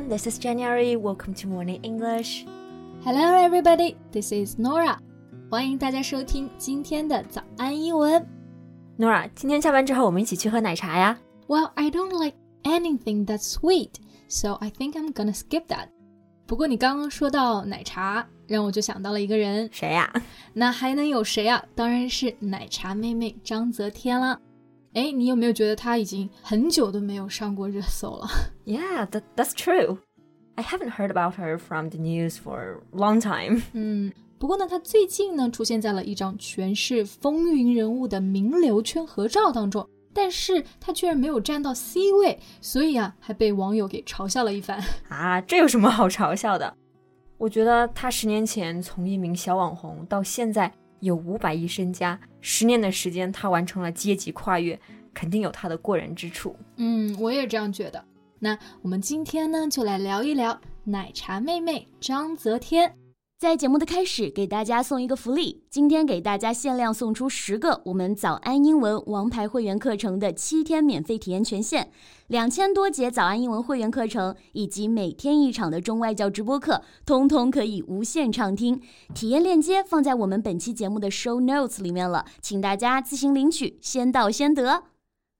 everyone. This is January. Welcome to Morning English. Hello, everybody. This is Nora. 欢迎大家收听今天的早安英文。Nora，今天下班之后我们一起去喝奶茶呀。Well, I don't like anything that's sweet, so I think I'm gonna skip that. 不过你刚刚说到奶茶，让我就想到了一个人，谁呀？那还能有谁啊？当然是奶茶妹妹章泽天了。 哎，你有没有觉得他已经很久都没有上过热搜了？Yeah, that that's true. I haven't heard about her from the news for a long time. 嗯，不过呢，她最近呢出现在了一张全是风云人物的名流圈合照当中，但是她居然没有站到 C 位，所以啊，还被网友给嘲笑了一番。啊，这有什么好嘲笑的？我觉得她十年前从一名小网红到现在。有五百亿身家，十年的时间，他完成了阶级跨越，肯定有他的过人之处。嗯，我也这样觉得。那我们今天呢，就来聊一聊奶茶妹妹张泽天。在节目的开始，给大家送一个福利。今天给大家限量送出十个我们早安英文王牌会员课程的七天免费体验权限，两千多节早安英文会员课程以及每天一场的中外教直播课，通通可以无限畅听。体验链接放在我们本期节目的 show notes 里面了，请大家自行领取，先到先得。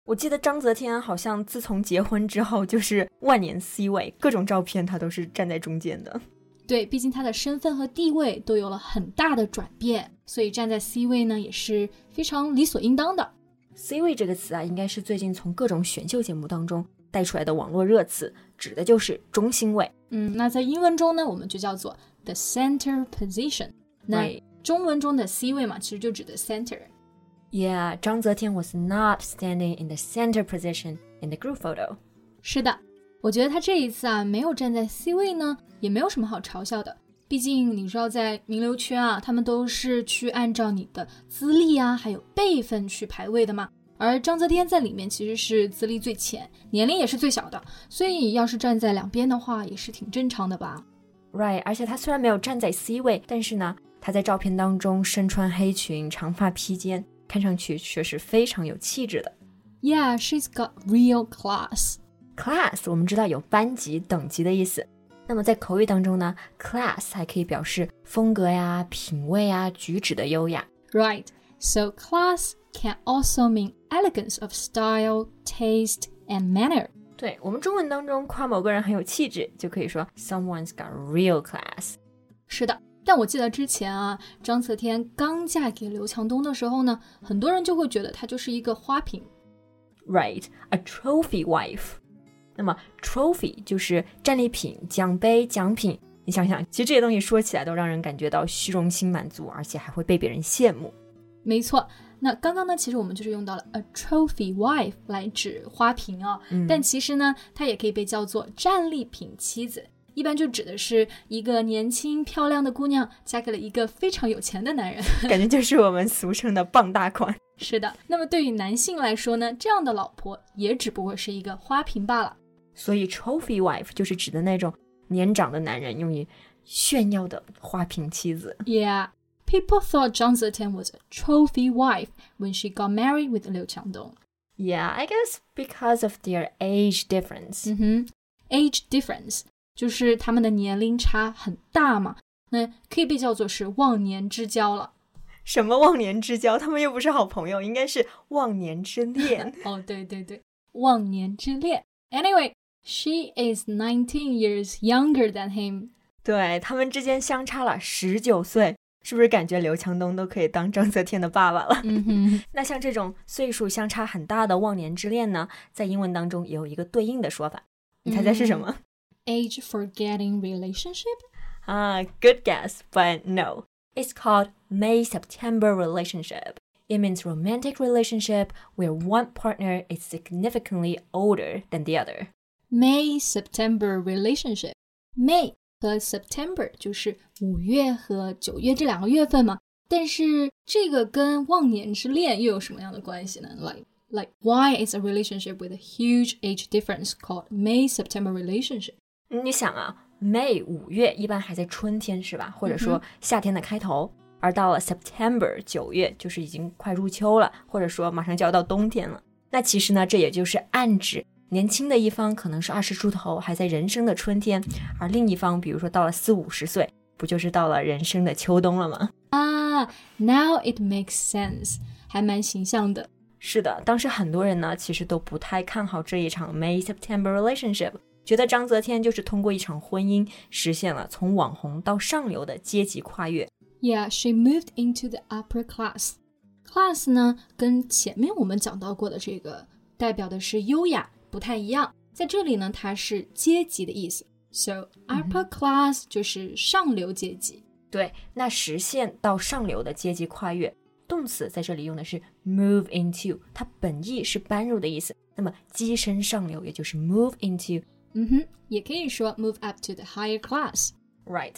我记得章泽天好像自从结婚之后就是万年 C 位，各种照片他都是站在中间的。对，毕竟他的身份和地位都有了很大的转变，所以站在 C 位呢也是非常理所应当的。C 位这个词啊，应该是最近从各种选秀节目当中带出来的网络热词，指的就是中心位。嗯，那在英文中呢，我们就叫做 the center position。那中文中的 C 位嘛，其实就指的 center。Yeah，章泽天 was not standing in the center position in the group photo。是的。我觉得他这一次啊，没有站在 C 位呢，也没有什么好嘲笑的。毕竟你知道，在名流圈啊，他们都是去按照你的资历啊，还有辈分去排位的嘛。而章泽天在里面其实是资历最浅，年龄也是最小的，所以要是站在两边的话，也是挺正常的吧？Right，而且他虽然没有站在 C 位，但是呢，他在照片当中身穿黑裙，长发披肩，看上去却是非常有气质的。Yeah，she's got real class。Class，我们知道有班级、等级的意思。那么在口语当中呢，class 还可以表示风格呀、品味呀、举止的优雅。Right. So class can also mean elegance of style, taste, and manner. 对我们中文当中夸某个人很有气质，就可以说 someone's got real class。是的，但我记得之前啊，张泽天刚嫁给刘强东的时候呢，很多人就会觉得她就是一个花瓶。Right, a trophy wife. 那么，trophy 就是战利品、奖杯、奖品。你想想，其实这些东西说起来都让人感觉到虚荣心满足，而且还会被别人羡慕。没错，那刚刚呢，其实我们就是用到了 a trophy wife 来指花瓶啊。但其实呢，它也可以被叫做战利品妻子，一般就指的是一个年轻漂亮的姑娘嫁给了一个非常有钱的男人，感觉就是我们俗称的傍大款。是的，那么对于男性来说呢，这样的老婆也只不过是一个花瓶罢了。所以，trophy wife 就是指的那种年长的男人用于炫耀的花瓶妻子。Yeah, people thought Zhang Zetian was a trophy wife when she got married with Liu Qiangdong. Yeah, I guess because of their age difference. 嗯哼，age difference 就是他们的年龄差很大嘛，那可以被叫做是忘年之交了。什么忘年之交？他们又不是好朋友，应该是忘年之恋。哦，对对对，忘年之恋。Anyway. She is nineteen years younger than him。对他们之间相差了十九岁，是不是感觉刘强东都可以当章泽天的爸爸了？嗯哼。那像这种岁数相差很大的忘年之恋呢，在英文当中也有一个对应的说法，你猜猜是什么？Age forgetting relationship？啊，good guess，but no。It's called May September relationship. It means romantic relationship where one partner is significantly older than the other. May September relationship. May 和 September 就是五月和九月这两个月份嘛。但是这个跟忘年之恋又有什么样的关系呢？Like like why is a relationship with a huge age difference called May September relationship？你想啊，May 五月一般还在春天是吧？或者说夏天的开头，而到了 September 九月就是已经快入秋了，或者说马上就要到冬天了。那其实呢，这也就是暗指。年轻的一方可能是二十出头，还在人生的春天，而另一方，比如说到了四五十岁，不就是到了人生的秋冬了吗？啊，Now it makes sense，还蛮形象的。是的，当时很多人呢，其实都不太看好这一场 May September relationship，觉得章泽天就是通过一场婚姻实现了从网红到上流的阶级跨越。Yeah, she moved into the upper class. Class 呢，跟前面我们讲到过的这个代表的是优雅不太一样，在这里呢，它是阶级的意思。So upper class 就是上流阶级。对，那实现到上流的阶级跨越，动词在这里用的是 move into，它本意是搬入的意思。那么跻身上流，也就是 move into。嗯哼，也可以说 move up to the higher class。Right。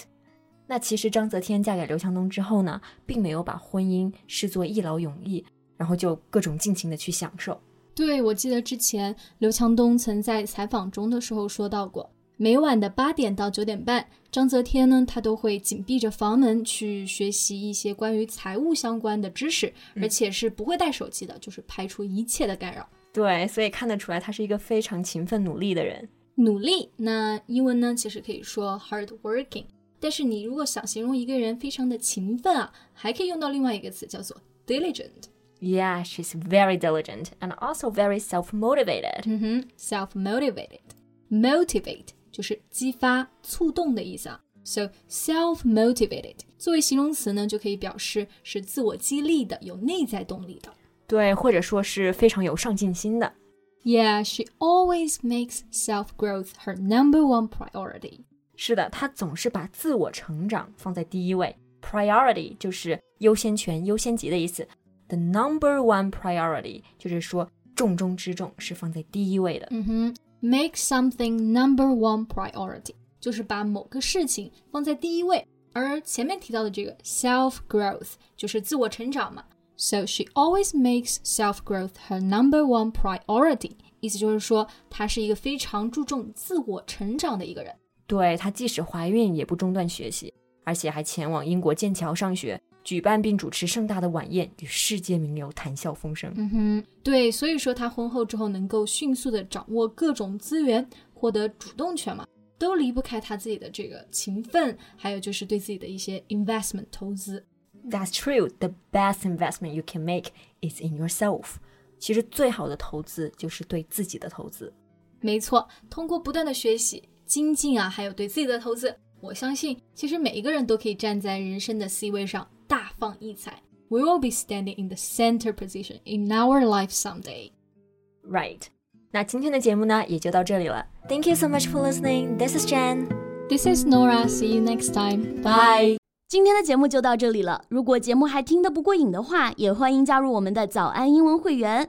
那其实章泽天嫁给刘强东之后呢，并没有把婚姻视作一劳永逸，然后就各种尽情的去享受。对，我记得之前刘强东曾在采访中的时候说到过，每晚的八点到九点半，章泽天呢，他都会紧闭着房门去学习一些关于财务相关的知识，而且是不会带手机的，就是排除一切的干扰。对，所以看得出来他是一个非常勤奋努力的人。努力，那英文呢，其实可以说 hard working。但是你如果想形容一个人非常的勤奋啊，还可以用到另外一个词，叫做 diligent。Yeah, she's very diligent and also very self-motivated. 嗯哼，self-motivated。motivate 就是激发、促动的意思啊。So self-motivated 作为形容词呢，就可以表示是自我激励的、有内在动力的。对，或者说是非常有上进心的。 Yeah, she always makes self-growth her number one priority. 是的，她总是把自我成长放在第一位。Priority 就是优先权、优先级的意思。 The number one priority 就是说重中之重，是放在第一位的。嗯哼，make something number one priority 就是把某个事情放在第一位。而前面提到的这个 self growth 就是自我成长嘛。So she always makes self growth her number one priority，意思就是说她是一个非常注重自我成长的一个人。对她，即使怀孕也不中断学习，而且还前往英国剑桥上学，举办并主持盛大的晚宴，与世界名流谈笑风生。嗯哼，对，所以说他婚后之后能够迅速的掌握各种资源，获得主动权嘛，都离不开他自己的这个勤奋，还有就是对自己的一些 investment 投资。That's true. The best investment you can make is in yourself. 其实最好的投资就是对自己的投资。没错，通过不断的学习、精进啊，还有对自己的投资，我相信其实每一个人都可以站在人生的 C 位上大放异彩。We will be standing in the center position in our life someday. Right. 那今天的节目呢，也就到这里了。Thank you so much for listening. This is Jen. This is Nora. See you next time. Bye. 今天的节目就到这里了。如果节目还听得不过瘾的话，也欢迎加入我们的早安英文会员。